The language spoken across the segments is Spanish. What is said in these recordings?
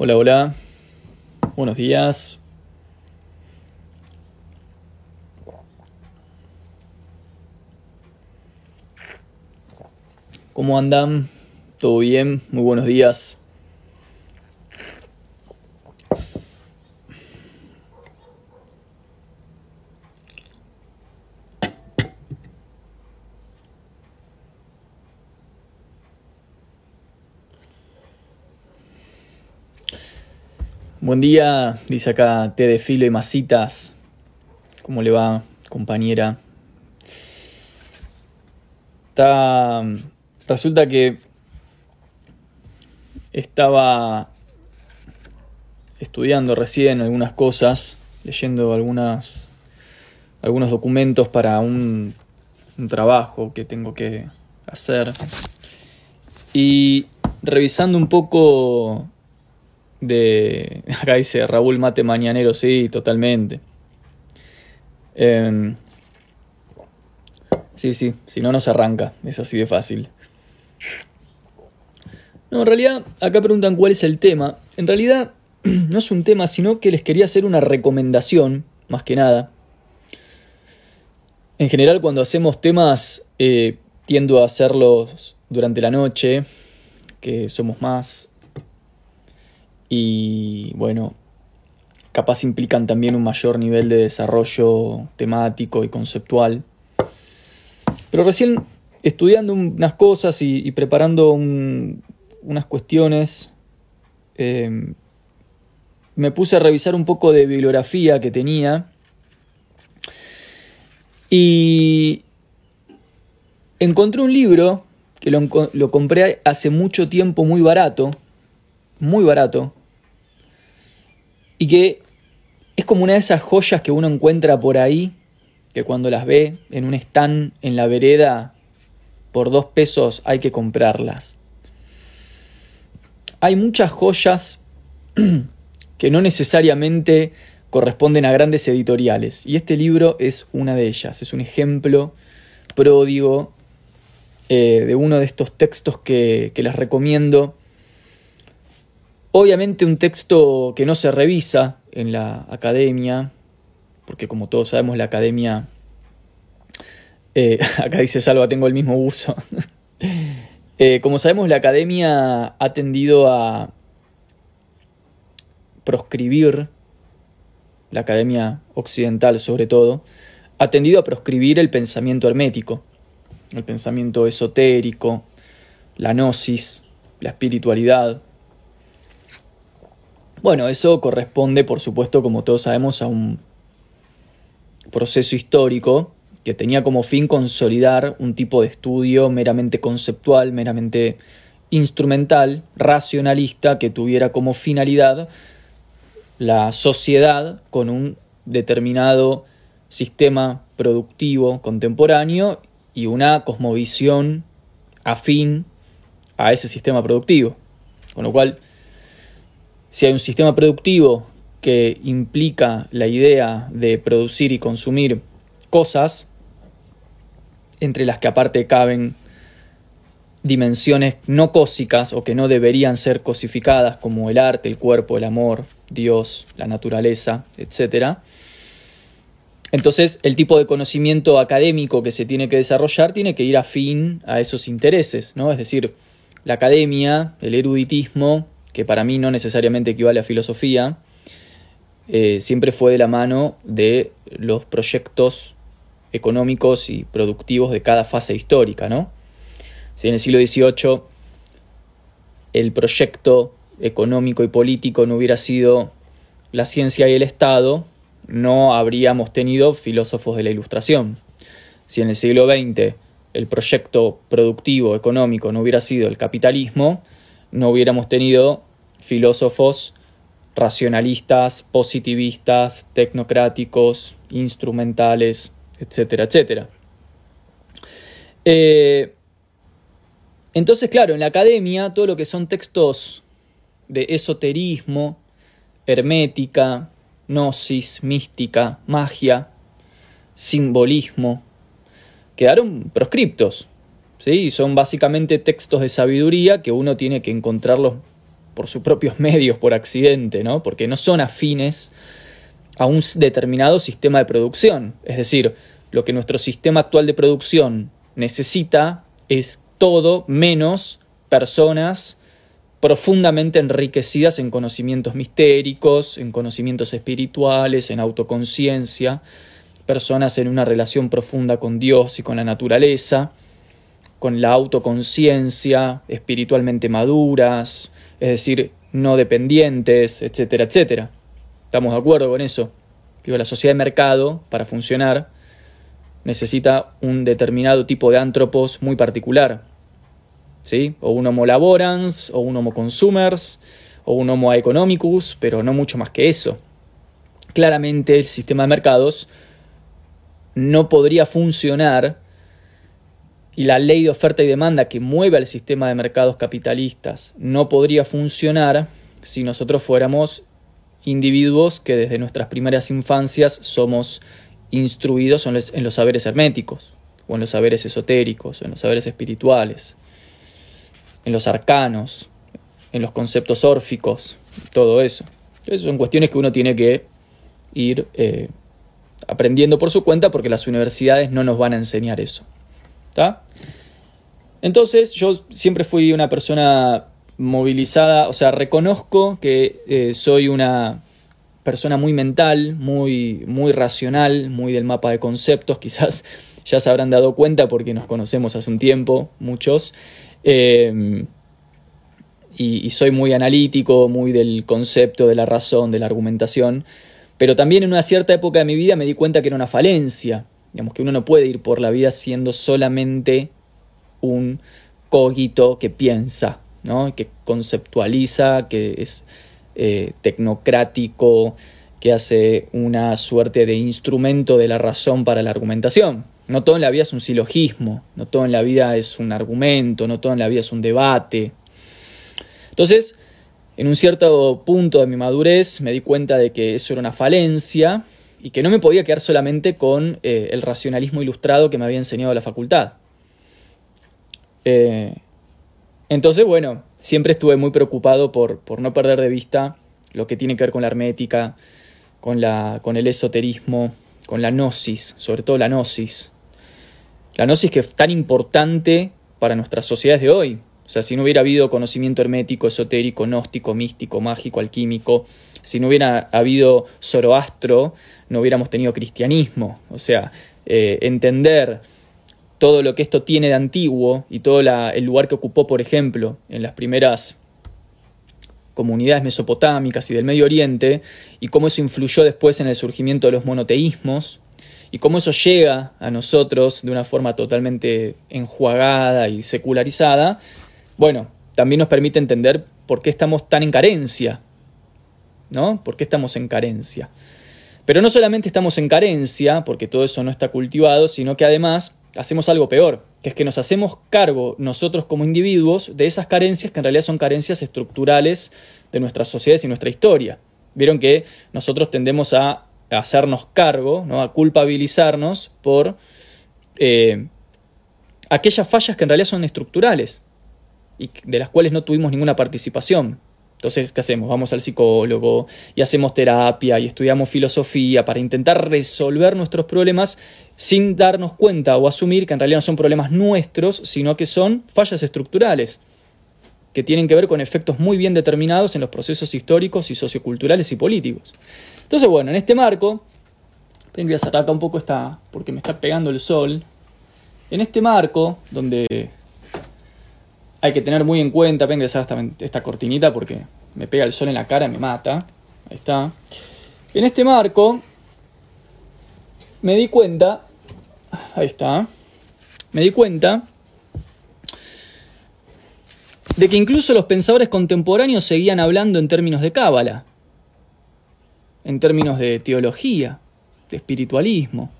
Hola, hola. Buenos días. ¿Cómo andan? ¿Todo bien? Muy buenos días. Buen día, dice acá té de filo y masitas. ¿Cómo le va, compañera? Está, resulta que estaba estudiando recién algunas cosas, leyendo algunas, algunos documentos para un, un trabajo que tengo que hacer y revisando un poco de... Acá dice Raúl Mate Mañanero, sí, totalmente. Em, sí, sí, si no, no se arranca, es así de fácil. No, en realidad, acá preguntan cuál es el tema. En realidad, no es un tema, sino que les quería hacer una recomendación, más que nada. En general, cuando hacemos temas, eh, tiendo a hacerlos durante la noche, que somos más y bueno, capaz implican también un mayor nivel de desarrollo temático y conceptual. Pero recién estudiando unas cosas y, preparando unas cuestiones, em, me puse a revisar un poco de bibliografía que tenía y encontré un libro que lo, lo compré hace mucho tiempo muy barato, muy barato, y que es como una de esas joyas que uno encuentra por ahí, que cuando las ve en un stand en la vereda, por dos pesos hay que comprarlas. Hay muchas joyas que no necesariamente corresponden a grandes editoriales, y este libro es una de ellas, es un ejemplo pródigo eh, de uno de estos textos que, que les recomiendo Obviamente un texto que no se revisa en la academia, porque como todos sabemos la academia, eh, acá dice Salva, tengo el mismo uso. Eh, como sabemos la academia ha tendido a proscribir, la academia occidental sobre todo, ha tendido a proscribir el pensamiento hermético, el pensamiento esotérico, la gnosis, la espiritualidad, bueno, eso corresponde, por supuesto, como todos sabemos, a un proceso histórico que tenía como fin consolidar un tipo de estudio meramente conceptual, meramente instrumental, racionalista, que tuviera como finalidad la sociedad con un determinado sistema productivo contemporáneo y una cosmovisión afín a ese sistema productivo. Con lo cual, si hay un sistema productivo que implica la idea de producir y consumir cosas, entre las que aparte caben dimensiones no cósicas o que no deberían ser cosificadas como el arte, el cuerpo, el amor, Dios, la naturaleza, etc. Entonces el tipo de conocimiento académico que se tiene que desarrollar tiene que ir afín a esos intereses, ¿no? Es decir, la academia, el eruditismo, que para mí no necesariamente equivale a filosofía, eh, siempre fue de la mano de los proyectos económicos y productivos de cada fase histórica, ¿no? Si en el siglo XVIII el proyecto económico y político no hubiera sido la ciencia y el Estado, no habríamos tenido filósofos de la Ilustración. Si en el siglo XX el proyecto productivo económico no hubiera sido el capitalismo, no hubiéramos tenido filósofos racionalistas, positivistas, tecnocráticos, instrumentales, etcétera, etcétera. Eh, entonces, claro, en la academia todo lo que son textos de esoterismo, hermética, gnosis, mística, magia, simbolismo, quedaron proscriptos. ¿sí? Son básicamente textos de sabiduría que uno tiene que encontrarlos por sus propios medios, por accidente, ¿no? Porque no son afines a un determinado sistema de producción. Es decir, lo que nuestro sistema actual de producción necesita es todo menos personas profundamente enriquecidas en conocimientos mistéricos, en conocimientos espirituales, en autoconciencia, personas en una relación profunda con Dios y con la naturaleza, con la autoconciencia, espiritualmente maduras, es decir, no dependientes, etcétera, etcétera. ¿Estamos de acuerdo con eso? Digo, la sociedad de mercado, para funcionar, necesita un determinado tipo de antropos muy particular. ¿Sí? O un homo laborans, o un homo consumers, o un homo economicus, pero no mucho más que eso. Claramente el sistema de mercados no podría funcionar y la ley de oferta y demanda que mueve al sistema de mercados capitalistas no podría funcionar si nosotros fuéramos individuos que desde nuestras primeras infancias somos instruidos en los, saberes herméticos, o en los saberes esotéricos, o en los saberes espirituales, en los arcanos, en los conceptos órficos, todo eso. Esas son cuestiones que uno tiene que ir eh, aprendiendo por su cuenta porque las universidades no nos van a enseñar eso. Entonces yo siempre fui una persona movilizada, o sea, reconozco que eh, soy una persona muy mental, muy, muy racional, muy del mapa de conceptos, quizás ya se habrán dado cuenta porque nos conocemos hace un tiempo, muchos. Y, y, soy muy analítico, muy del concepto, de la razón, de la argumentación. Pero también en una cierta época de mi vida me di cuenta que era una falencia. Digamos que uno no puede ir por la vida siendo solamente un cogito que piensa, ¿no? que conceptualiza, que es eh, tecnocrático, que hace una suerte de instrumento de la razón para la argumentación. No todo en la vida es un silogismo, no todo en la vida es un argumento, no todo en la vida es un debate. Entonces, en un cierto punto de mi madurez me di cuenta de que eso era una falencia y que no me podía quedar solamente con eh, el racionalismo ilustrado que me había enseñado la facultad. Eh, entonces, bueno, siempre estuve muy preocupado por, por, no perder de vista lo que tiene que ver con la hermética, con, la, con el esoterismo, con la gnosis, sobre todo la gnosis. La gnosis que es tan importante para nuestras sociedades de hoy. O sea, si no hubiera habido conocimiento hermético, esotérico, gnóstico, místico, mágico, alquímico, si no hubiera habido Zoroastro, no hubiéramos tenido cristianismo. O sea, eh, entender todo lo que esto tiene de antiguo y todo el lugar que ocupó, por ejemplo, en las primeras comunidades mesopotámicas y del Medio Oriente, y cómo eso influyó después en el surgimiento de los monoteísmos, y cómo eso llega a nosotros de una forma totalmente enjuagada y secularizada, bueno, también nos permite entender por qué estamos tan en carencia, ¿no? ¿Por qué estamos en carencia? Pero no solamente estamos en carencia, porque todo eso no está cultivado, sino que además hacemos algo peor, que es que nos hacemos cargo nosotros como individuos de esas carencias que en realidad son carencias estructurales de nuestras sociedades y nuestra historia. Vieron que nosotros tendemos a hacernos cargo, ¿no? a culpabilizarnos por eh, aquellas fallas que en realidad son estructurales y de las cuales no tuvimos ninguna participación. Entonces, ¿qué hacemos? Vamos al psicólogo y hacemos terapia y estudiamos filosofía para intentar resolver nuestros problemas sin darnos cuenta o asumir que en realidad no son problemas nuestros, sino que son fallas estructurales que tienen que ver con efectos muy bien determinados en los procesos históricos y socioculturales y políticos. Entonces, bueno, en este marco, voy a sacar acá un poco esta, porque me está pegando el sol, en este marco, donde hay que tener muy en cuenta, voy a ingresar esta, esta cortinita porque me pega el sol en la cara y me mata. Ahí está. En este marco me di cuenta, ahí está, me di cuenta de que incluso los pensadores contemporáneos seguían hablando en términos de cábala, en términos de teología, de espiritualismo.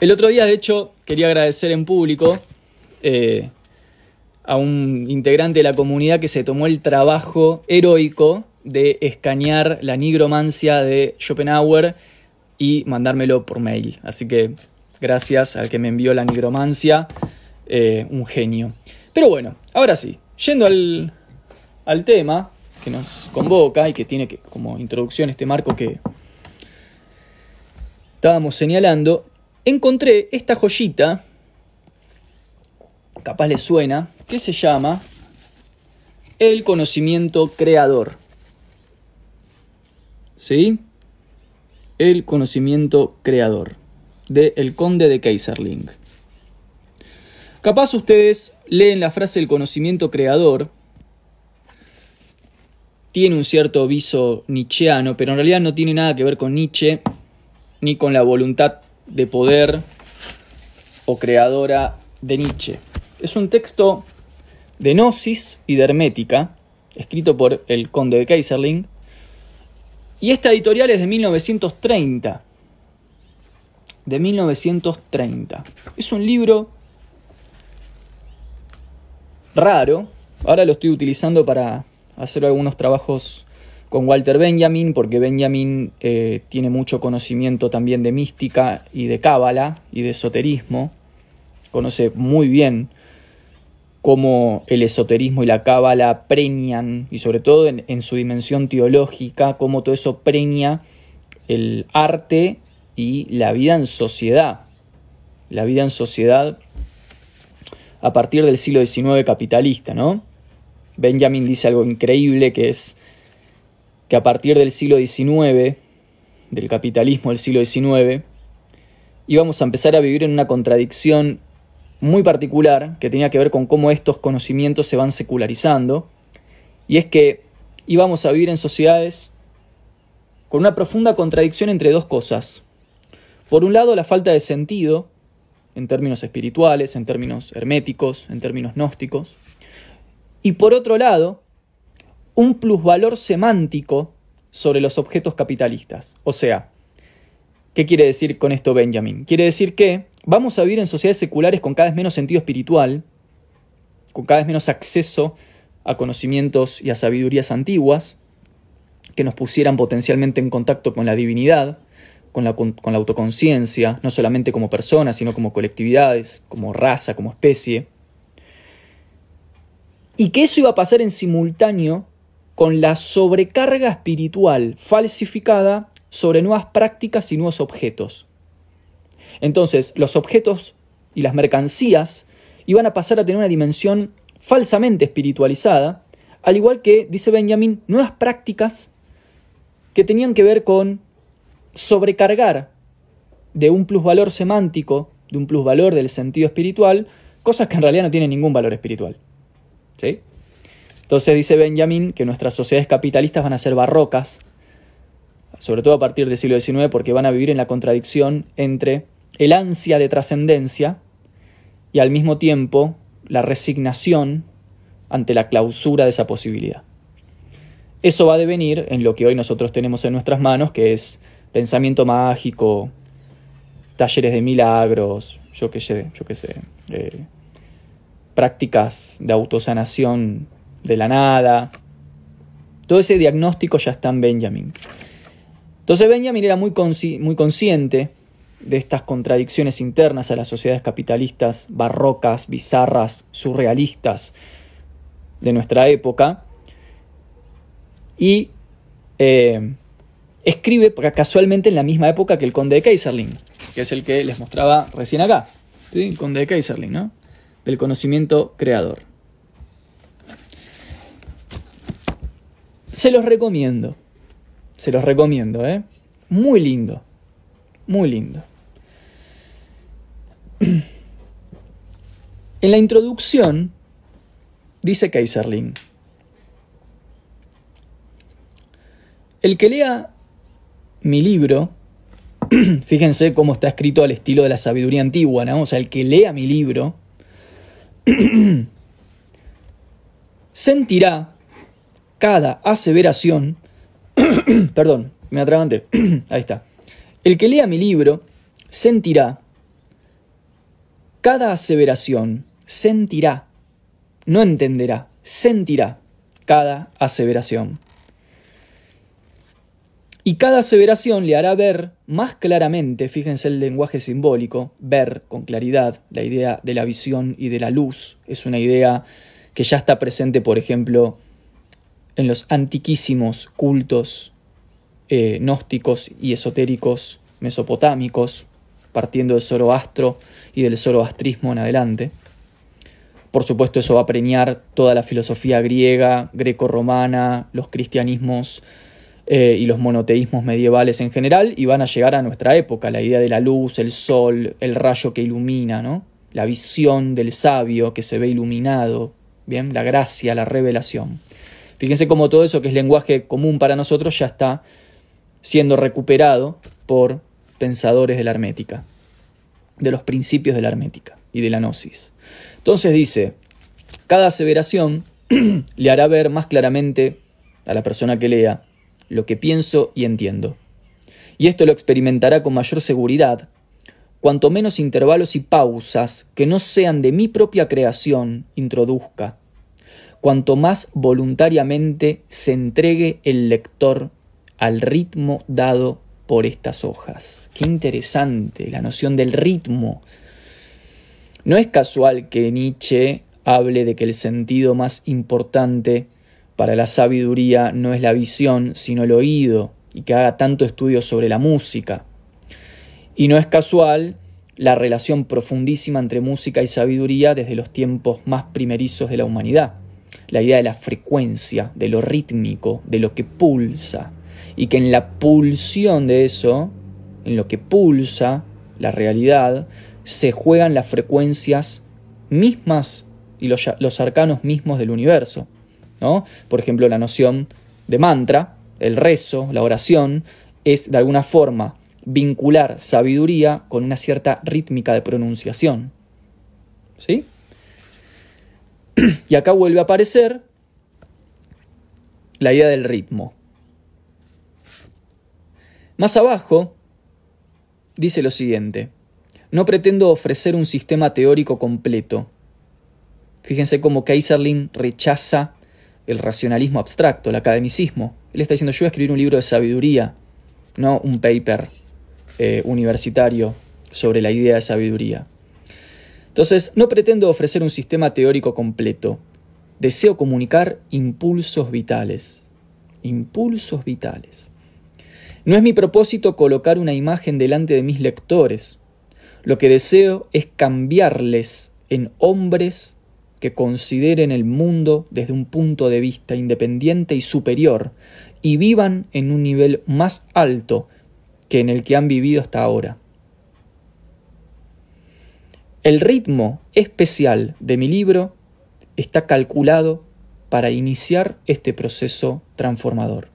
El otro día, de hecho, quería agradecer en público eh, a un integrante de la comunidad que se tomó el trabajo heroico de escanear la nigromancia de Schopenhauer y mandármelo por mail. Así que gracias al que me envió la nigromancia, eh, un genio. Pero bueno, Ahora sí, yendo al, al tema que nos convoca y que tiene que, como introducción este marco que estábamos señalando, encontré esta joyita, capaz le suena, que se llama el conocimiento creador. ¿Sí? El conocimiento creador de El Conde de Kaiserling. Capaz ustedes leen la frase el conocimiento creador, tiene un cierto viso nietzscheano, pero en realidad no tiene nada que ver con Nietzsche ni con la voluntad de poder o creadora de Nietzsche. Es un texto de Gnosis y de Hermética, escrito por el conde de Kaiserling, y esta editorial es de 1930. De 1930. Es un libro raro. Ahora lo estoy utilizando para hacer algunos trabajos con Walter Benjamin, porque Benjamin eh, tiene mucho conocimiento también de mística y de cábala y de esoterismo. Conoce muy bien cómo el esoterismo y la cábala preñan, y sobre todo en, en, su dimensión teológica, cómo todo eso preña el arte y la vida en sociedad. La vida en sociedad a partir del siglo XIX capitalista, ¿no? Benjamin dice algo increíble que es que a partir del siglo XIX, del capitalismo del siglo XIX, íbamos a empezar a vivir en una contradicción muy particular que tenía que ver con cómo estos conocimientos se van secularizando, y es que íbamos a vivir en sociedades con una profunda contradicción entre dos cosas. Por un lado, la falta de sentido, en términos espirituales, en términos herméticos, en términos gnósticos, y por otro lado, un plusvalor semántico sobre los objetos capitalistas. O sea, ¿qué quiere decir con esto Benjamin? Quiere decir que vamos a vivir en sociedades seculares con cada vez menos sentido espiritual, con cada vez menos acceso a conocimientos y a sabidurías antiguas, que nos pusieran potencialmente en contacto con la divinidad, con la, con la autoconciencia, no solamente como personas, sino como colectividades, como raza, como especie. Y que eso iba a pasar en simultáneo con la sobrecarga espiritual falsificada sobre nuevas prácticas y nuevos objetos. Entonces, los objetos y las mercancías iban a pasar a tener una dimensión falsamente espiritualizada, al igual que, dice Benjamin, nuevas prácticas que tenían que ver con sobrecargar de un plusvalor semántico, de un plusvalor del sentido espiritual, cosas que en realidad no tienen ningún valor espiritual. ¿Sí? Entonces dice Benjamin que nuestras sociedades capitalistas van a ser barrocas, sobre todo a partir del siglo XIX, porque van a vivir en la contradicción entre el ansia de trascendencia y al mismo tiempo la resignación ante la clausura de esa posibilidad. Eso va a devenir en lo que hoy nosotros tenemos en nuestras manos, que es pensamiento mágico, talleres de milagros, yo qué sé, yo qué sé, eh, prácticas de autosanación de la nada. Todo ese diagnóstico ya está en Benjamin. Entonces Benjamin era muy, muy consciente de estas contradicciones internas a las sociedades capitalistas barrocas, bizarras, surrealistas de nuestra época. Y eh, escribe casualmente en la misma época que el conde de Kaiserling, que es el que les mostraba recién acá. El conde de Kaiserling, ¿no? Del conocimiento creador. Se los recomiendo. Se los recomiendo, ¿eh? Muy lindo. Muy lindo. En la introducción dice Kaiserling, el que lea mi libro, fíjense cómo está escrito al estilo de la sabiduría antigua, ¿no? O sea, el que lea mi libro, sentirá cada aseveración, perdón, me atraganté, ahí está. El que lea mi libro sentirá cada aseveración, sentirá, no entenderá, sentirá cada aseveración. Y cada aseveración le hará ver más claramente, fíjense el lenguaje simbólico, ver con claridad, la idea de la visión y de la luz, es una idea que ya está presente, por ejemplo, en los antiquísimos cultos eh, gnósticos y esotéricos mesopotámicos, partiendo del Zoroastro y del zoroastrismo en adelante. Por supuesto, eso va a preñar toda la filosofía griega, greco-romana, los cristianismos eh, y los monoteísmos medievales en general, y van a llegar a nuestra época, la idea de la luz, el sol, el rayo que ilumina, ¿no? la visión del sabio que se ve iluminado, bien, la gracia, la revelación. Fíjense cómo todo eso que es lenguaje común para nosotros ya está siendo recuperado por pensadores de la hermética, de los principios de la hermética y de la gnosis. Entonces dice, cada aseveración le hará ver más claramente a la persona que lea lo que pienso y entiendo. Y esto lo experimentará con mayor seguridad, cuanto menos intervalos y pausas que no sean de mi propia creación introduzca, cuanto más voluntariamente se entregue el lector al ritmo dado por estas hojas. Qué interesante la noción del ritmo no es casual que Nietzsche hable de que el sentido más importante para la sabiduría no es la visión, sino el oído, y que haga tanto estudio sobre la música. Y no es casual la relación profundísima entre música y sabiduría desde los tiempos más primerizos de la humanidad. La idea de la frecuencia, de lo rítmico, de lo que pulsa. Y que en la pulsión de eso, en lo que pulsa la realidad, se juegan las frecuencias mismas y los, arcanos mismos del universo. ¿no? Por ejemplo, la noción de mantra, el rezo, la oración, es de alguna forma vincular sabiduría con una cierta rítmica de pronunciación. ¿Sí? Y acá vuelve a aparecer la idea del ritmo. Más abajo dice lo siguiente. No pretendo ofrecer un sistema teórico completo. Fíjense cómo Kaiserling rechaza el racionalismo abstracto, el academicismo. Él está diciendo, yo voy a escribir un libro de sabiduría, no un paper eh, universitario sobre la idea de sabiduría. Entonces, no pretendo ofrecer un sistema teórico completo. Deseo comunicar impulsos vitales. Impulsos vitales. No es mi propósito colocar una imagen delante de mis lectores, lo que deseo es cambiarles en hombres que consideren el mundo desde un punto de vista independiente y superior y vivan en un nivel más alto que en el que han vivido hasta ahora. El ritmo especial de mi libro está calculado para iniciar este proceso transformador.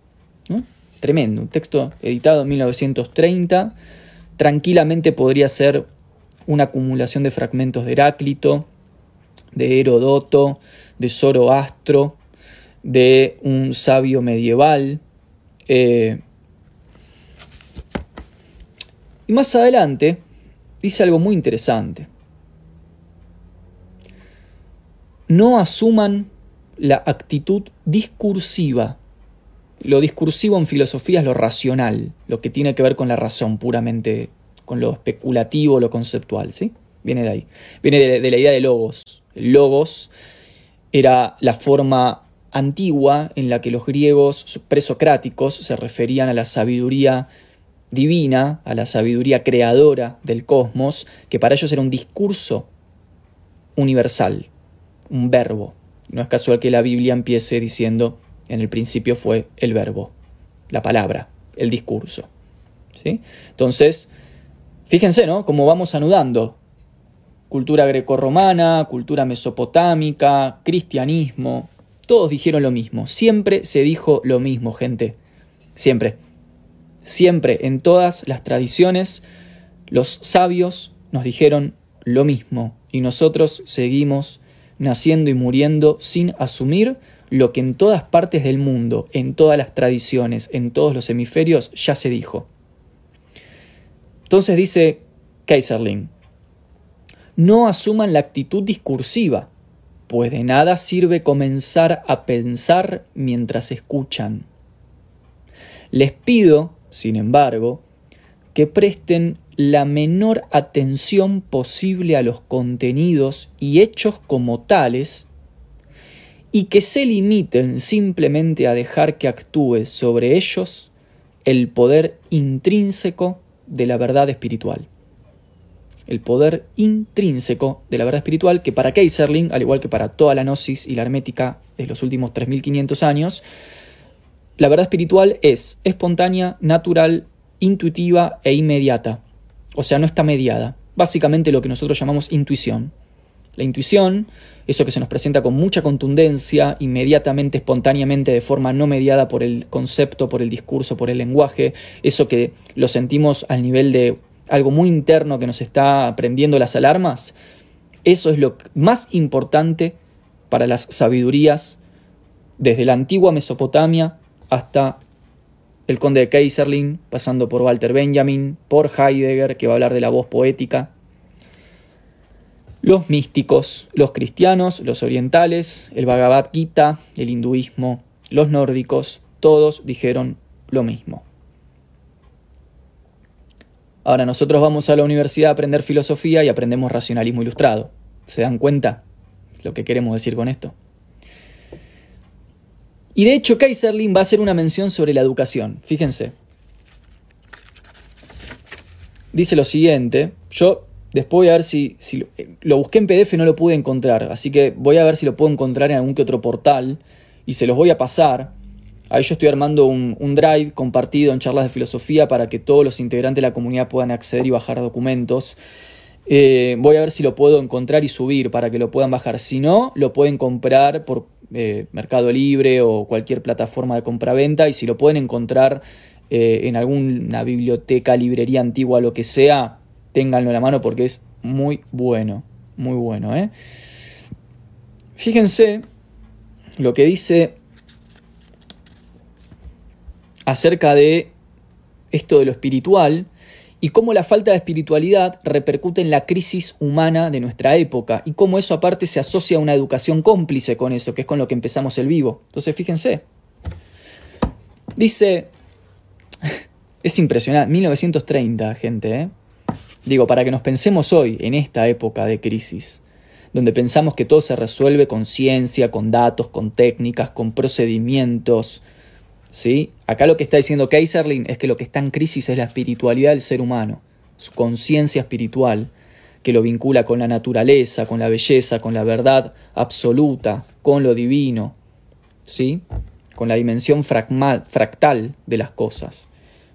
Tremendo, un texto editado en 1930, tranquilamente podría ser una acumulación de fragmentos de Heráclito, de Herodoto, de Zoroastro, de un sabio medieval. Eh, y más adelante dice algo muy interesante. No asuman la actitud discursiva. Lo discursivo en filosofía es lo racional, lo que tiene que ver con la razón puramente con lo especulativo, lo conceptual, ¿sí? Viene de ahí. Viene de, la idea de logos. El logos era la forma antigua en la que los griegos presocráticos se referían a la sabiduría divina, a la sabiduría creadora del cosmos, que para ellos era un discurso universal, un verbo. No es casual que la Biblia empiece diciendo, en el principio fue el verbo, la palabra, el discurso. ¿Sí? Entonces, Fíjense, ¿no? Cómo vamos anudando. Cultura grecorromana, cultura mesopotámica, cristianismo. Todos dijeron lo mismo. Siempre se dijo lo mismo, gente. Siempre. Siempre, en todas las tradiciones, los sabios nos dijeron lo mismo. Y nosotros seguimos naciendo y muriendo sin asumir lo que en todas partes del mundo, en todas las tradiciones, en todos los hemisferios, ya se dijo. Entonces dice Kaiserling, no asuman la actitud discursiva, pues de nada sirve comenzar a pensar mientras escuchan. Les pido, sin embargo, que presten la menor atención posible a los contenidos y hechos como tales y que se limiten simplemente a dejar que actúe sobre ellos el poder intrínseco de la verdad espiritual. El poder intrínseco de la verdad espiritual que para Kaiserling, al igual que para toda la gnosis y la hermética de los últimos 3500 años, la verdad espiritual es espontánea, natural, intuitiva e inmediata. O sea, no está mediada. Básicamente lo que nosotros llamamos intuición. La intuición, eso que se nos presenta con mucha contundencia, inmediatamente, espontáneamente, de forma no mediada por el concepto, por el discurso, por el lenguaje, eso que lo sentimos al nivel de algo muy interno que nos está prendiendo las alarmas, eso es lo más importante para las sabidurías desde la antigua Mesopotamia hasta el conde de Kaiserling, pasando por Walter Benjamin, por Heidegger, que va a hablar de la voz poética, los místicos, los cristianos, los orientales, el Bhagavad Gita, el hinduismo, los nórdicos, todos dijeron lo mismo. Ahora nosotros vamos a la universidad a aprender filosofía y aprendemos racionalismo ilustrado. ¿Se dan cuenta lo que queremos decir con esto? Y de hecho Kaiserling va a hacer una mención sobre la educación. Fíjense. Dice lo siguiente, yo Después voy a ver si, si, lo busqué en PDF y no lo pude encontrar, así que voy a ver si lo puedo encontrar en algún que otro portal y se los voy a pasar. Ahí yo estoy armando un, drive compartido en charlas de filosofía para que todos los integrantes de la comunidad puedan acceder y bajar documentos. Eh, voy a ver si lo puedo encontrar y subir para que lo puedan bajar. Si no, lo pueden comprar por eh, Mercado Libre o cualquier plataforma de compra-venta. Y si lo pueden encontrar eh, en alguna biblioteca, librería antigua, lo que sea, ténganlo en la mano porque es muy bueno, muy bueno. Fíjense lo que dice acerca de esto de lo espiritual y cómo la falta de espiritualidad repercute en la crisis humana de nuestra época y cómo eso aparte se asocia a una educación cómplice con eso, que es con lo que empezamos el vivo. Entonces fíjense. Dice, es impresionante, 1930, gente, ¿eh? Digo, para que nos pensemos hoy, en esta época de crisis, donde pensamos que todo se resuelve con ciencia, con datos, con técnicas, con procedimientos, ¿sí? Acá lo que está diciendo Kaiserling es que lo que está en crisis es la espiritualidad del ser humano, su conciencia espiritual, que lo vincula con la naturaleza, con la belleza, con la verdad absoluta, con lo divino, ¿sí? Con la dimensión fractal de las cosas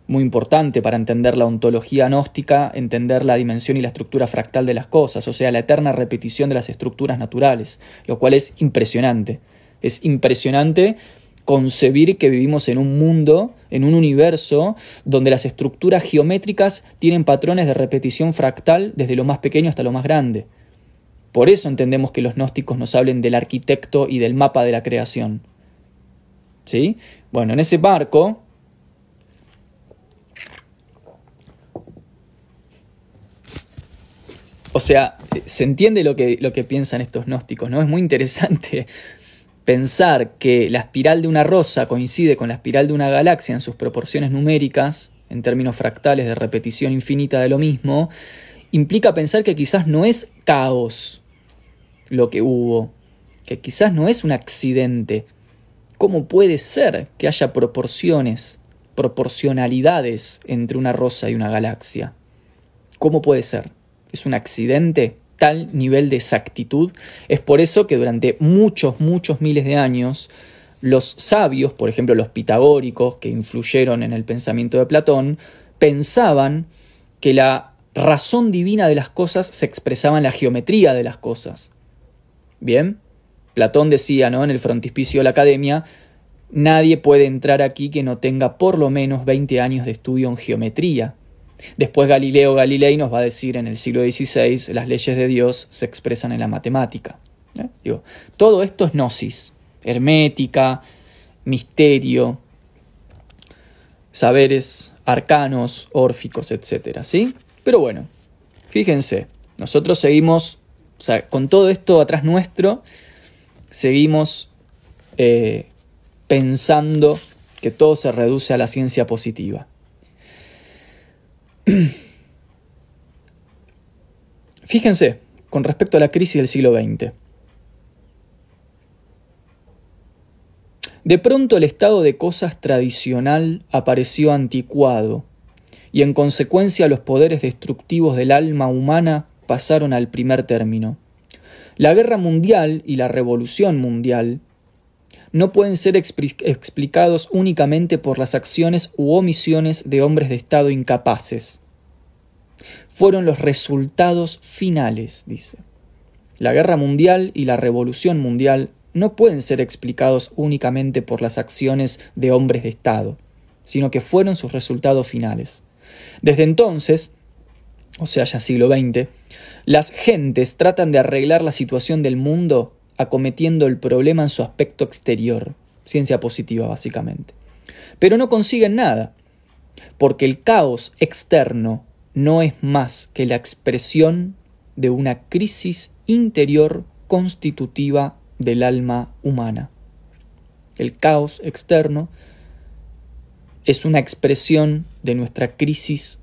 muy importante para entender la ontología gnóstica, entender la dimensión y la estructura fractal de las cosas, o sea, la eterna repetición de las estructuras naturales, lo cual es impresionante. Es impresionante concebir que vivimos en un mundo, en un universo, donde las estructuras geométricas tienen patrones de repetición fractal desde lo más pequeño hasta lo más grande. Por eso entendemos que los gnósticos nos hablen del arquitecto y del mapa de la creación. ¿Sí? Bueno, en ese marco, O sea, se entiende lo que, lo que piensan estos gnósticos, ¿no? Es muy interesante pensar que la espiral de una rosa coincide con la espiral de una galaxia en sus proporciones numéricas, en términos fractales de repetición infinita de lo mismo, implica pensar que quizás no es caos lo que hubo, que quizás no es un accidente. ¿Cómo puede ser que haya proporciones, proporcionalidades entre una rosa y una galaxia? ¿Cómo puede ser? es un accidente, tal nivel de exactitud. Es por eso que durante muchos, muchos miles de años los sabios, por ejemplo los pitagóricos, que influyeron en el pensamiento de Platón, pensaban que la razón divina de las cosas se expresaba en la geometría de las cosas. Bien, Platón decía, ¿no? En el frontispicio de la academia, nadie puede entrar aquí que no tenga por lo menos 20 años de estudio en geometría. Después Galileo Galilei nos va a decir en el siglo XVI las leyes de Dios se expresan en la matemática. ¿eh? Todo esto es gnosis, hermética, misterio, saberes arcanos, órficos, etc. ¿sí? Pero bueno, fíjense, nosotros seguimos, o sea, con todo esto atrás nuestro, seguimos eh, pensando que todo se reduce a la ciencia positiva. Fíjense, con respecto a la crisis del siglo XX. De pronto el estado de cosas tradicional apareció anticuado, y en consecuencia los poderes destructivos del alma humana pasaron al primer término. La guerra mundial y la revolución mundial no pueden ser explicados únicamente por las acciones u omisiones de hombres de Estado incapaces. Fueron los resultados finales, dice. La guerra mundial y la revolución mundial no pueden ser explicados únicamente por las acciones de hombres de Estado, sino que fueron sus resultados finales. Desde entonces, o sea, ya siglo XX, las gentes tratan de arreglar la situación del mundo acometiendo el problema en su aspecto exterior, ciencia positiva básicamente. Pero no consiguen nada, porque el caos externo no es más que la expresión de una crisis interior constitutiva del alma humana. El caos externo es una expresión de nuestra crisis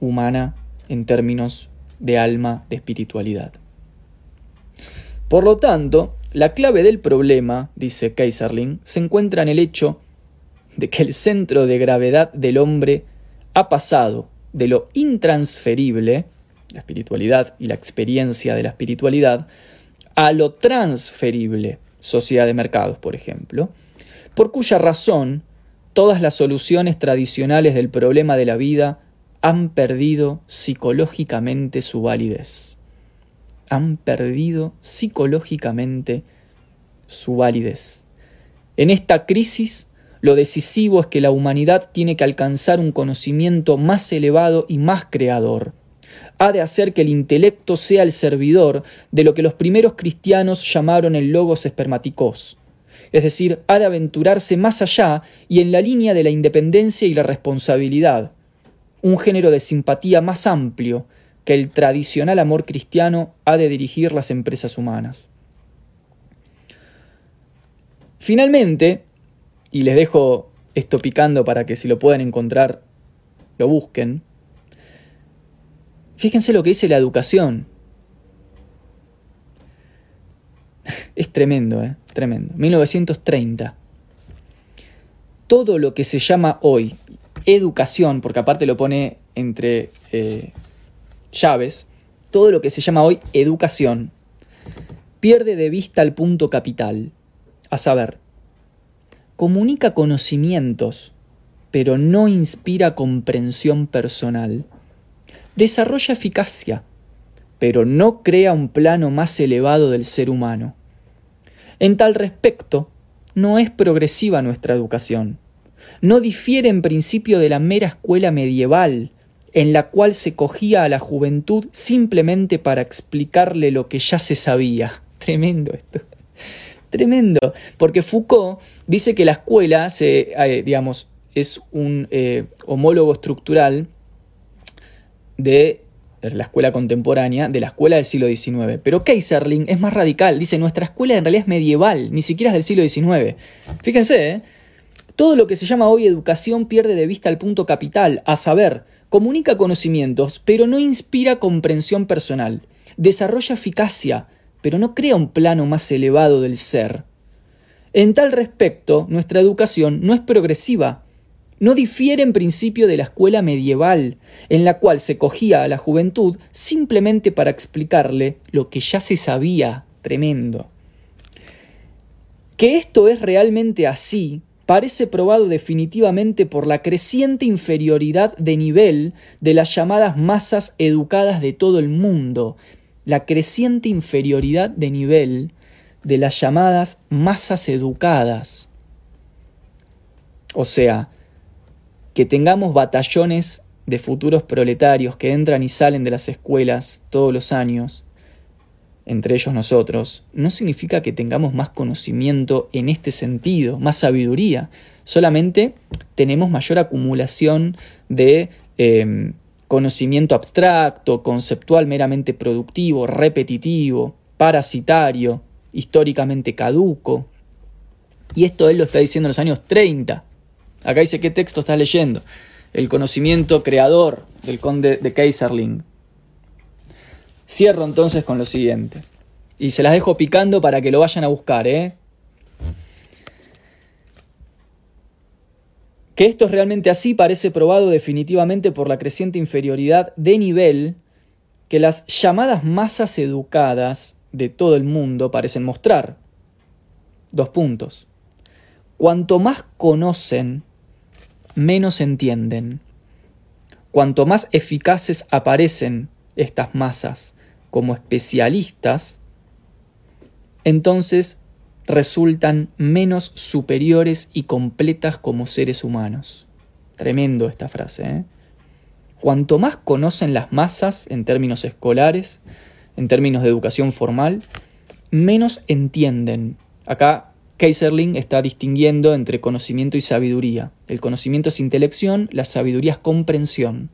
humana en términos de alma, de espiritualidad. Por lo tanto, la clave del problema, dice Kaiserling, se encuentra en el hecho de que el centro de gravedad del hombre ha pasado de lo intransferible, la espiritualidad y la experiencia de la espiritualidad, a lo transferible, sociedad de mercados, por ejemplo, por cuya razón todas las soluciones tradicionales del problema de la vida han perdido psicológicamente su validez. Han perdido psicológicamente su validez. En esta crisis, lo decisivo es que la humanidad tiene que alcanzar un conocimiento más elevado y más creador, ha de hacer que el intelecto sea el servidor de lo que los primeros cristianos llamaron el logos espermaticos, es decir, ha de aventurarse más allá y en la línea de la independencia y la responsabilidad, un género de simpatía más amplio que el tradicional amor cristiano ha de dirigir las empresas humanas. Finalmente, y les dejo esto picando para que si lo puedan encontrar, lo busquen, Fíjense lo que dice la educación. Es tremendo, ¿eh? Tremendo. 1930. Todo lo que se llama hoy educación, porque aparte lo pone entre eh, llaves, todo lo que se llama hoy educación, pierde de vista el punto capital, a saber, comunica conocimientos, pero no inspira comprensión personal desarrolla eficacia, pero no crea un plano más elevado del ser humano. En tal respecto, no es progresiva nuestra educación. No difiere en principio de la mera escuela medieval, en la cual se cogía a la juventud simplemente para explicarle lo que ya se sabía. Tremendo esto. Tremendo, porque Foucault dice que la escuela eh, es un eh, homólogo estructural de la escuela contemporánea, de la escuela del siglo XIX. Pero Kaiserling es más radical, dice, nuestra escuela en realidad es medieval, ni siquiera es del siglo XIX. Fíjense, ¿eh? todo lo que se llama hoy educación pierde de vista el punto capital, a saber, comunica conocimientos, pero no inspira comprensión personal, desarrolla eficacia, pero no crea un plano más elevado del ser. En tal respecto, nuestra educación no es progresiva, no difiere en principio de la escuela medieval, en la cual se cogía a la juventud simplemente para explicarle lo que ya se sabía. Tremendo. Que esto es realmente así parece probado definitivamente por la creciente inferioridad de nivel de las llamadas masas educadas de todo el mundo, la creciente inferioridad de nivel de las llamadas masas educadas. O sea, que tengamos batallones de futuros proletarios que entran y salen de las escuelas todos los años, entre ellos nosotros, no significa que tengamos más conocimiento en este sentido, más sabiduría. Solamente tenemos mayor acumulación de em, conocimiento abstracto, conceptual meramente productivo, repetitivo, parasitario, históricamente caduco. Y esto él lo está diciendo en los años 30. Acá dice qué texto estás leyendo. El conocimiento creador del conde de Kaiserling. Cierro entonces con lo siguiente. Y se las dejo picando para que lo vayan a buscar, ¿eh? Que esto es realmente así parece probado definitivamente por la creciente inferioridad de nivel que las llamadas masas educadas de todo el mundo parecen mostrar. Dos puntos. Cuanto más conocen, menos entienden. Cuanto más eficaces aparecen estas masas como especialistas, entonces resultan menos superiores y completas como seres humanos. Tremendo esta frase. ¿eh? Cuanto más conocen las masas en términos escolares, en términos de educación formal, menos entienden. Acá Kaiserling está distinguiendo entre conocimiento y sabiduría. El conocimiento es intelección, la sabiduría es comprensión.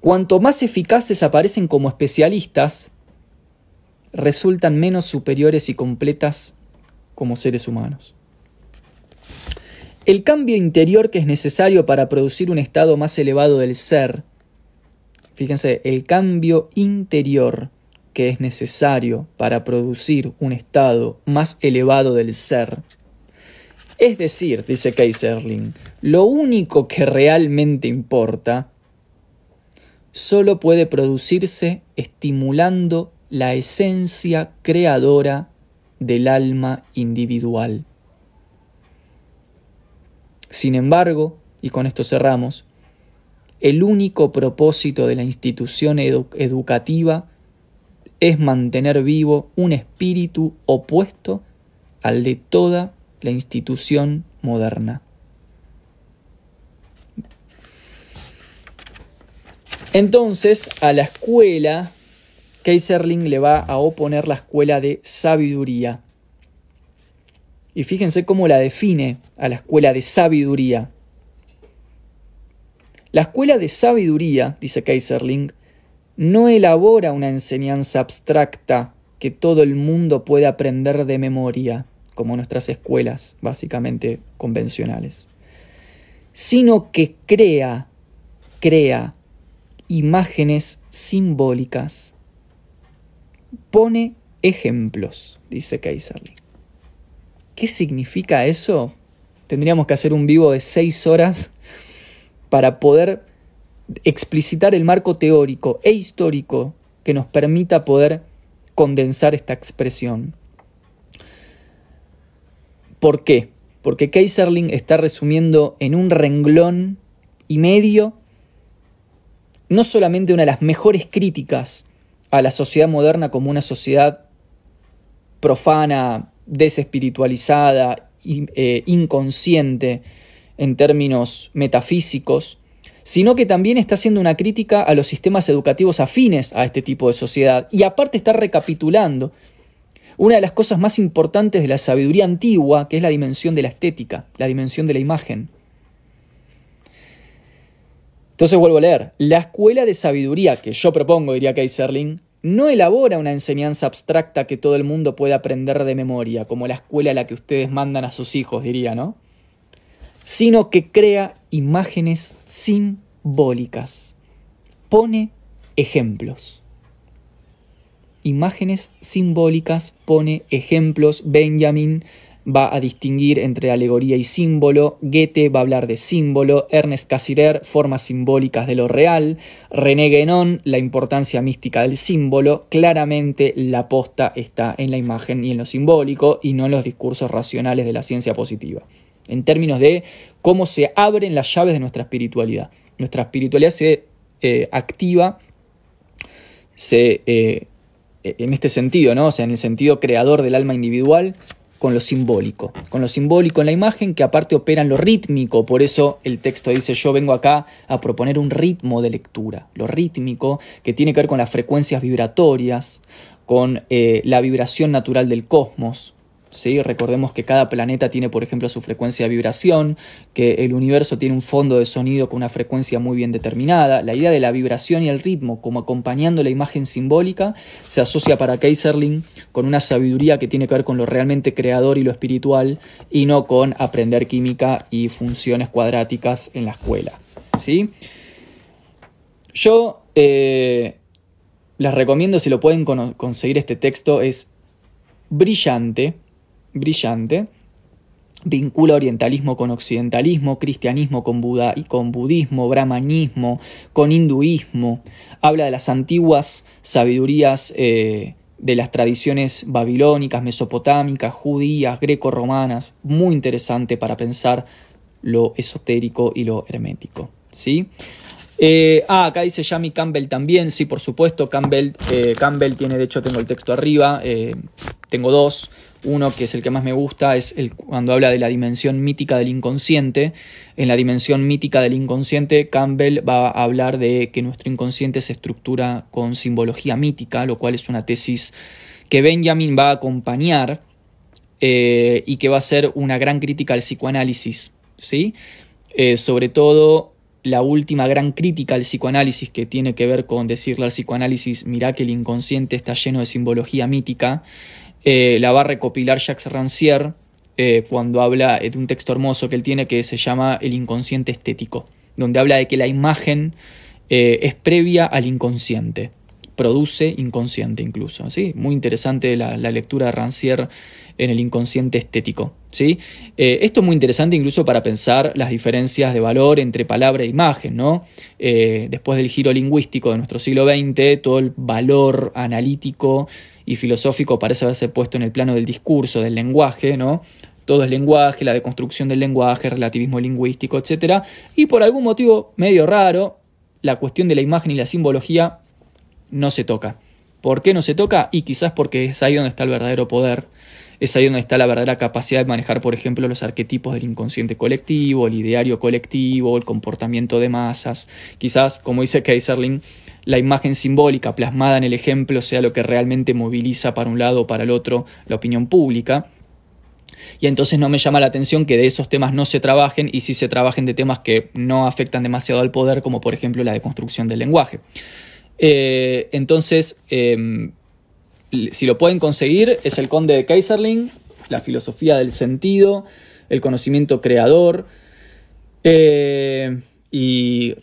Cuanto más eficaces aparecen como especialistas, resultan menos superiores y completas como seres humanos. El cambio interior que es necesario para producir un estado más elevado del ser, fíjense, el cambio interior que es necesario para producir un estado más elevado del ser. Es decir, dice Kaiserling, lo único que realmente importa solo puede producirse estimulando la esencia creadora del alma individual. Sin embargo, y con esto cerramos, el único propósito de la institución educativa es mantener vivo un espíritu opuesto al de toda la institución moderna. Entonces, a la escuela, Kaiserling le va a oponer la escuela de sabiduría. Y fíjense cómo la define a la escuela de sabiduría. La escuela de sabiduría, dice Kaiserling, no elabora una enseñanza abstracta que todo el mundo puede aprender de memoria, como nuestras escuelas básicamente convencionales, sino que crea, crea imágenes simbólicas, pone ejemplos, dice Kaiserly. ¿Qué significa eso? Tendríamos que hacer un vivo de seis horas para poder explicitar el marco teórico e histórico que nos permita poder condensar esta expresión. ¿Por qué? Porque Kaiserling está resumiendo en un renglón y medio no solamente una de las mejores críticas a la sociedad moderna como una sociedad profana, desespiritualizada, eh, inconsciente en términos metafísicos, sino que también está haciendo una crítica a los sistemas educativos afines a este tipo de sociedad. Y aparte está recapitulando una de las cosas más importantes de la sabiduría antigua, que es la dimensión de la estética, la dimensión de la imagen. Entonces vuelvo a leer, la escuela de sabiduría que yo propongo, diría Kaiserling, no elabora una enseñanza abstracta que todo el mundo pueda aprender de memoria, como la escuela a la que ustedes mandan a sus hijos, diría, ¿no? sino que crea imágenes simbólicas. Pone ejemplos. Imágenes simbólicas, pone ejemplos. Benjamin va a distinguir entre alegoría y símbolo, Goethe va a hablar de símbolo, Ernest Cassirer, formas simbólicas de lo real, René Guénon, la importancia mística del símbolo, claramente la posta está en la imagen y en lo simbólico y no en los discursos racionales de la ciencia positiva. En términos de cómo se abren las llaves de nuestra espiritualidad. Nuestra espiritualidad se eh, activa, se, eh, en este sentido, ¿no? O sea, en el sentido creador del alma individual, con lo simbólico, con lo simbólico en la imagen que aparte opera en lo rítmico, por eso el texto dice yo vengo acá a proponer un ritmo de lectura, lo rítmico que tiene que ver con las frecuencias vibratorias, con eh, la vibración natural del cosmos, Recordemos que cada planeta tiene, por ejemplo, su frecuencia de vibración, que el universo tiene un fondo de sonido con una frecuencia muy bien determinada. La idea de la vibración y el ritmo como acompañando la imagen simbólica se asocia para Kaiserling con una sabiduría que tiene que ver con lo realmente creador y lo espiritual y no con aprender química y funciones cuadráticas en la escuela. ¿sí? Yo eh, les recomiendo, si lo pueden conseguir este texto, es brillante brillante. vincula orientalismo con occidentalismo, cristianismo con, Buda, y con budismo, brahmanismo, con hinduismo, habla de las antiguas sabidurías eh, de las tradiciones babilónicas, mesopotámicas, judías, greco-romanas, muy interesante para pensar lo esotérico y lo hermético. ¿sí? Eh, ah, acá dice Jamie Campbell también, sí, por supuesto, Campbell, eh, Campbell tiene, de hecho tengo el texto arriba, tengo dos, uno que es el que más me gusta, es el, cuando habla de la dimensión mítica del inconsciente. En la dimensión mítica del inconsciente, Campbell va a hablar de que nuestro inconsciente se estructura con simbología mítica, lo cual es una tesis que Benjamin va a acompañar y que va a ser una gran crítica al psicoanálisis, ¿sí? sobre todo la última gran crítica al psicoanálisis que tiene que ver con decirle al psicoanálisis, mirá que el inconsciente está lleno de simbología mítica, eh, la va a recopilar Jacques Rancière eh, cuando habla de un texto hermoso que él tiene que se llama El inconsciente estético, donde habla de que la imagen eh, es previa al inconsciente, produce inconsciente incluso. ¿sí? Muy interesante la, lectura de Rancière en el inconsciente estético. ¿sí? Esto es muy interesante incluso para pensar las diferencias de valor entre palabra e imagen. ¿no? Después del giro lingüístico de nuestro siglo XX, todo el valor analítico y filosófico parece haberse puesto en el plano del discurso, del lenguaje, ¿no? todo es lenguaje, la deconstrucción del lenguaje, relativismo lingüístico, etc. Y por algún motivo medio raro, la cuestión de la imagen y la simbología no se toca. ¿Por qué no se toca? Y quizás porque es ahí donde está el verdadero poder es ahí donde está la verdadera capacidad de manejar, por ejemplo, los arquetipos del inconsciente colectivo, el ideario colectivo, el comportamiento de masas. Quizás, como dice Kaiserling, la imagen simbólica plasmada en el ejemplo sea lo que realmente moviliza para un lado o para el otro la opinión pública. Y entonces no me llama la atención que de esos temas no se trabajen y si se trabajen de temas que no afectan demasiado al poder, como por ejemplo la deconstrucción del lenguaje. Eh, entonces, em, si lo pueden conseguir, es el Conde de Kaiserling, la filosofía del sentido, el conocimiento creador. Eh, y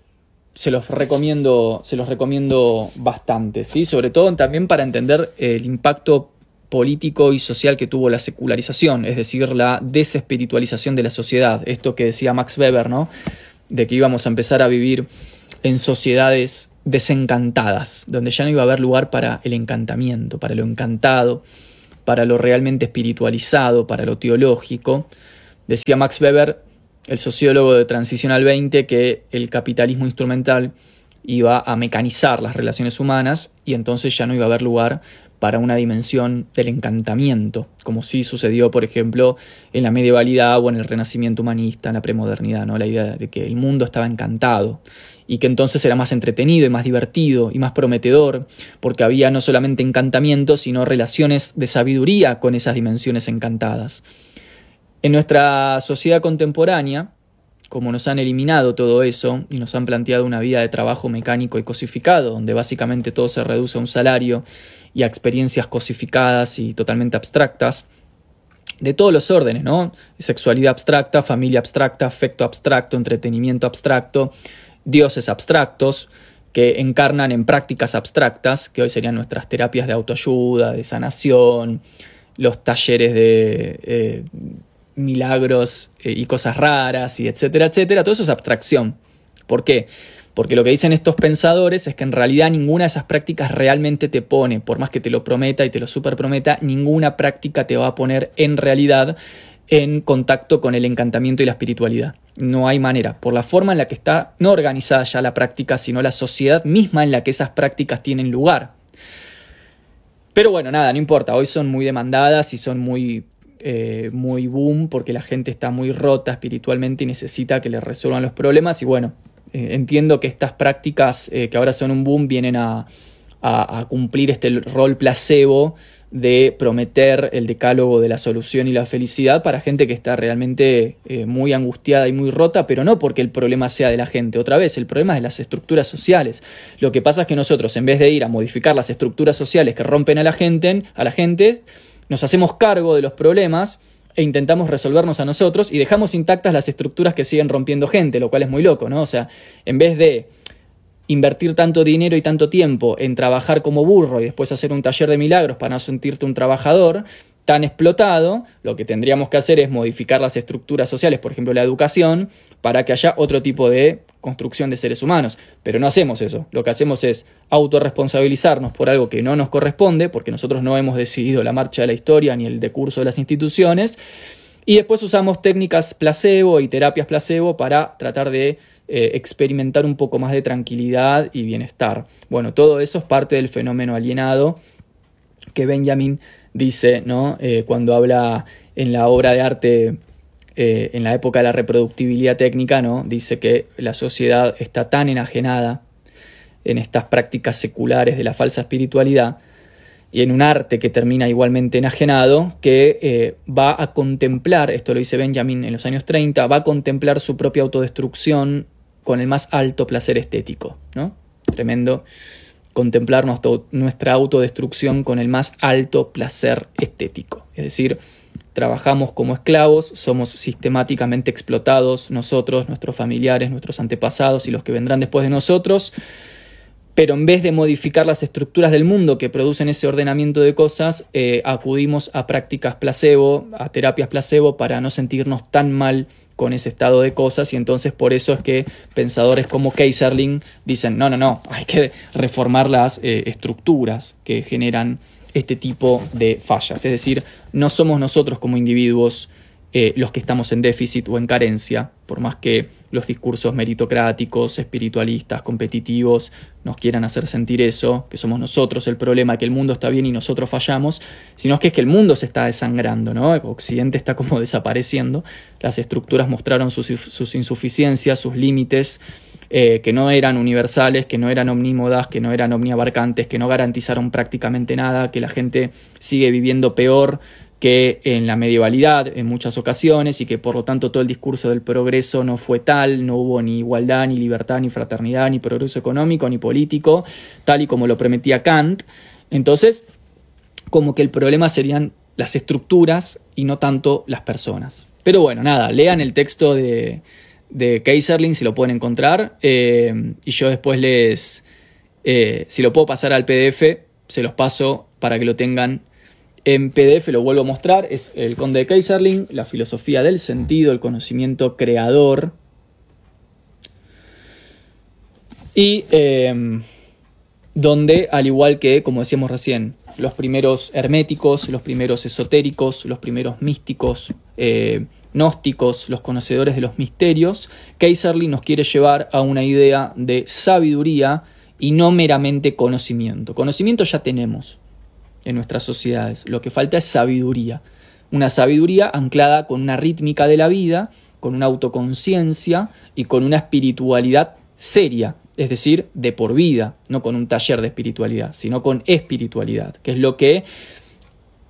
se los recomiendo, se los recomiendo bastante, ¿sí? Sobre todo también para entender el impacto político y social que tuvo la secularización, es decir, la desespiritualización de la sociedad. Esto que decía Max Weber, ¿no? De que íbamos a empezar a vivir en sociedades desencantadas, donde ya no iba a haber lugar para el encantamiento, para lo encantado, para lo realmente espiritualizado, para lo teológico. Decía Max Weber, el sociólogo de Transición al 20, que el capitalismo instrumental iba a mecanizar las relaciones humanas y entonces ya no iba a haber lugar para una dimensión del encantamiento, como sí sucedió, por ejemplo, en la medievalidad o en el renacimiento humanista, en la premodernidad, ¿no? la idea de que el mundo estaba encantado y que entonces era más entretenido y más divertido y más prometedor, porque había no solamente encantamiento, sino relaciones de sabiduría con esas dimensiones encantadas. En nuestra sociedad contemporánea, como nos han eliminado todo eso y nos han planteado una vida de trabajo mecánico y cosificado, donde básicamente todo se reduce a un salario y a experiencias cosificadas y totalmente abstractas, de todos los órdenes, ¿no? Sexualidad abstracta, familia abstracta, afecto abstracto, entretenimiento abstracto, dioses abstractos que encarnan en prácticas abstractas, que hoy serían nuestras terapias de autoayuda, de sanación, los talleres de eh, milagros eh, y cosas raras, y etcétera, etcétera. Todo eso es abstracción. ¿Por qué? Porque lo que dicen estos pensadores es que en realidad ninguna de esas prácticas realmente te pone, por más que te lo prometa y te lo superprometa, ninguna práctica te va a poner en realidad en contacto con el encantamiento y la espiritualidad. No hay manera, por la forma en la que está no organizada ya la práctica, sino la sociedad misma en la que esas prácticas tienen lugar. Pero bueno, nada, no importa, hoy son muy demandadas y son muy, eh, muy boom porque la gente está muy rota espiritualmente y necesita que le resuelvan los problemas y bueno, eh, entiendo que estas prácticas eh, que ahora son un boom vienen a, a cumplir este rol placebo de prometer el decálogo de la solución y la felicidad para gente que está realmente muy angustiada y muy rota, pero no porque el problema sea de la gente. Otra vez, el problema es de las estructuras sociales. Lo que pasa es que nosotros, en vez de ir a modificar las estructuras sociales que rompen a la gente, a la gente nos hacemos cargo de los problemas e intentamos resolvernos a nosotros y dejamos intactas las estructuras que siguen rompiendo gente, lo cual es muy loco, ¿no? O sea, en vez de invertir tanto dinero y tanto tiempo en trabajar como burro y después hacer un taller de milagros para no sentirte un trabajador, tan explotado, lo que tendríamos que hacer es modificar las estructuras sociales, por ejemplo la educación, para que haya otro tipo de construcción de seres humanos. Pero no hacemos eso. Lo que hacemos es autorresponsabilizarnos por algo que no nos corresponde, porque nosotros no hemos decidido la marcha de la historia ni el decurso de las instituciones. Y después usamos técnicas placebo y terapias placebo para tratar de eh, experimentar un poco más de tranquilidad y bienestar. Bueno, todo eso es parte del fenómeno alienado que Benjamin dice, ¿no? Eh, cuando habla en la obra de arte eh, en la época de la reproductibilidad técnica, ¿no? dice que la sociedad está tan enajenada en estas prácticas seculares de la falsa espiritualidad y en un arte que termina igualmente enajenado, que eh, va a contemplar, esto lo dice Benjamin en los años 30, va a contemplar su propia autodestrucción con el más alto placer estético. ¿no? Tremendo contemplar nuestra autodestrucción con el más alto placer estético. Es decir, trabajamos como esclavos, somos sistemáticamente explotados nosotros, nuestros familiares, nuestros antepasados y los que vendrán después de nosotros, pero en vez de modificar las estructuras del mundo que producen ese ordenamiento de cosas, eh, acudimos a prácticas placebo, a terapias placebo para no sentirnos tan mal con ese estado de cosas y entonces por eso es que pensadores como Kaiserling dicen no, no, no, hay que reformar las eh, estructuras que generan este tipo de fallas. Es decir, no somos nosotros como individuos eh, los que estamos en déficit o en carencia, por más que los discursos meritocráticos, espiritualistas, competitivos nos quieran hacer sentir eso, que somos nosotros el problema, que el mundo está bien y nosotros fallamos, sino que es que el mundo se está desangrando, ¿no? Occidente está como desapareciendo, las estructuras mostraron sus, insuficiencias, sus límites, eh, que no eran universales, que no eran omnímodas, que no eran omniabarcantes, que no garantizaron prácticamente nada, que la gente sigue viviendo peor que en la medievalidad en muchas ocasiones y que por lo tanto todo el discurso del progreso no fue tal, no hubo ni igualdad, ni libertad, ni fraternidad, ni progreso económico, ni político, tal y como lo prometía Kant. Entonces, como que el problema serían las estructuras y no tanto las personas. Pero bueno, nada, lean el texto de, de Kaiserling, si lo pueden encontrar. Eh, y yo después les, eh, si lo puedo pasar al PDF, se los paso para que lo tengan en PDF, lo vuelvo a mostrar. Es el Conde de Kaiserling, la filosofía del sentido, el conocimiento creador. Y eh, donde, al igual que, como decíamos recién, los primeros herméticos, los primeros esotéricos, los primeros místicos, gnósticos, los conocedores de los misterios, Kaiserly nos quiere llevar a una idea de sabiduría y no meramente conocimiento. Conocimiento ya tenemos en nuestras sociedades, lo que falta es sabiduría. Una sabiduría anclada con una rítmica de la vida, con una autoconciencia y con una espiritualidad seria, es decir, de por vida, no con un taller de espiritualidad, sino con espiritualidad, que es lo que,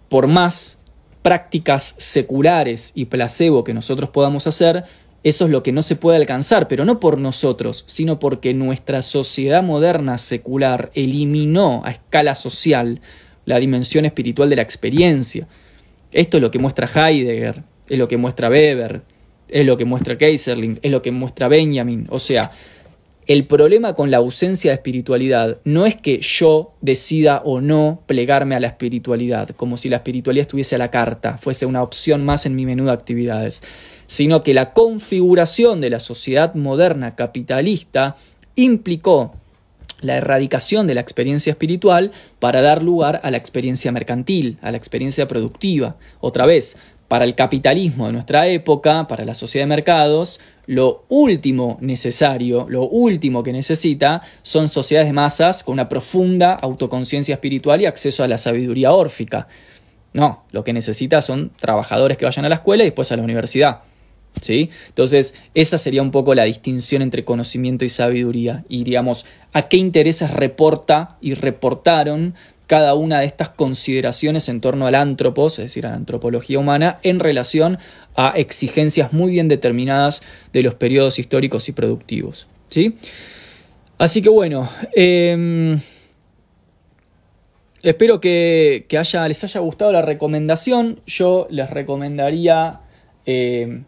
por más prácticas seculares y placebo que nosotros podamos hacer, eso es lo que no se puede alcanzar, pero no por nosotros, sino porque nuestra sociedad moderna secular eliminó a escala social la dimensión espiritual de la experiencia. Esto es lo que muestra Heidegger, es lo que muestra Weber, es lo que muestra Kaiserling, es lo que muestra Benjamin. O sea, el problema con la ausencia de espiritualidad no es que yo decida o no plegarme a la espiritualidad, como si la espiritualidad estuviese a la carta, fuese una opción más en mi menú de actividades, sino que la configuración de la sociedad moderna capitalista implicó la erradicación de la experiencia espiritual para dar lugar a la experiencia mercantil, a la experiencia productiva. Otra vez, para el capitalismo de nuestra época, para la sociedad de mercados, lo último necesario, lo último que necesita son sociedades de masas con una profunda autoconciencia espiritual y acceso a la sabiduría órfica. No, lo que necesita son trabajadores que vayan a la escuela y después a la universidad. ¿Sí? Entonces, esa sería un poco la distinción entre conocimiento y sabiduría. Y digamos, ¿a qué intereses reporta y reportaron cada una de estas consideraciones en torno al antropos, es decir, a la antropología humana, en relación a exigencias muy bien determinadas de los periodos históricos y productivos. ¿sí? Así que bueno, em, espero que, les haya gustado la recomendación. Yo les recomendaría em,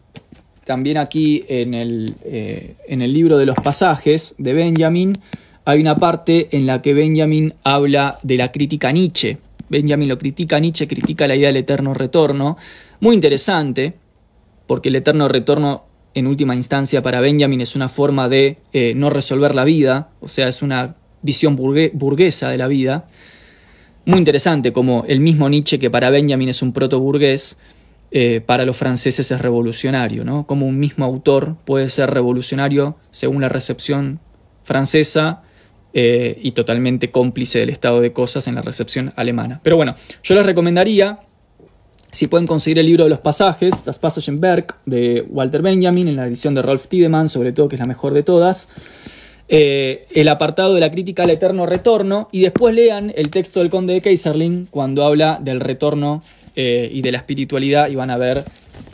también aquí en el, eh, en el libro de los pasajes de Benjamin, hay una parte en la que Benjamin habla de la crítica Nietzsche. Benjamin lo critica, Nietzsche critica la idea del eterno retorno. Muy interesante, porque el eterno retorno en última instancia para Benjamin es una forma de eh, no resolver la vida, o sea, es una visión burguesa de la vida. Muy interesante como el mismo Nietzsche que para Benjamin es un proto burgués, eh, para los franceses es revolucionario, ¿no? Como un mismo autor puede ser revolucionario según la recepción francesa eh, y totalmente cómplice del estado de cosas en la recepción alemana. Pero bueno, yo les recomendaría, si pueden conseguir el libro de los pasajes, Das Passagenberg, de Walter Benjamin, en la edición de Rolf Tiedemann, sobre todo, que es la mejor de todas, eh, el apartado de la crítica al eterno retorno, y después lean el texto del conde de Kaiserling cuando habla del retorno eh, y de la espiritualidad y van a ver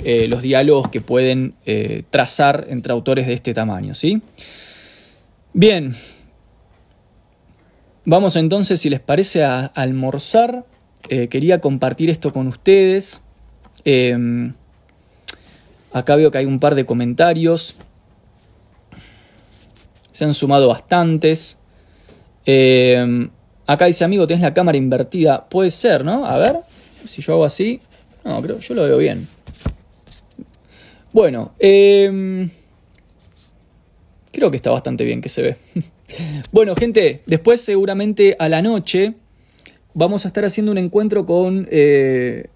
eh, los diálogos que pueden eh, trazar entre autores de este tamaño. ¿sí? Bien, vamos entonces, si les parece, a, almorzar. quería compartir esto con ustedes. Em, acá veo que hay un par de comentarios. Se han sumado bastantes. Em, acá dice, amigo, tienes la cámara invertida. Puede ser, ¿no? A ver. Si yo hago así, no, creo, yo lo veo bien. Bueno, em, creo que está bastante bien que se ve. bueno, gente, después seguramente a la noche vamos a estar haciendo un encuentro con, eh,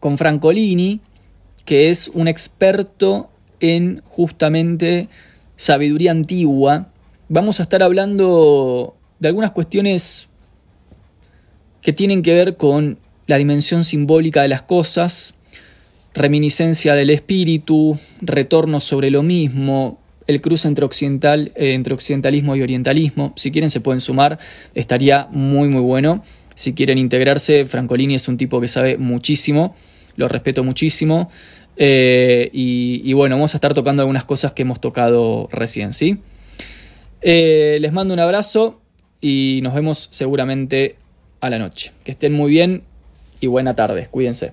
con Francolini, que es un experto en justamente sabiduría antigua. Vamos a estar hablando de algunas cuestiones que tienen que ver con la dimensión simbólica de las cosas, reminiscencia del espíritu, retorno sobre lo mismo, el cruce entre, occidental, eh, entre occidentalismo y orientalismo. Si quieren se pueden sumar, estaría muy muy bueno. Si quieren integrarse, Francolini es un tipo que sabe muchísimo, lo respeto muchísimo. Eh, y, bueno, vamos a estar tocando algunas cosas que hemos tocado recién, ¿sí? Eh, les mando un abrazo y nos vemos seguramente a la noche. Que estén muy bien y buena tarde. Cuídense.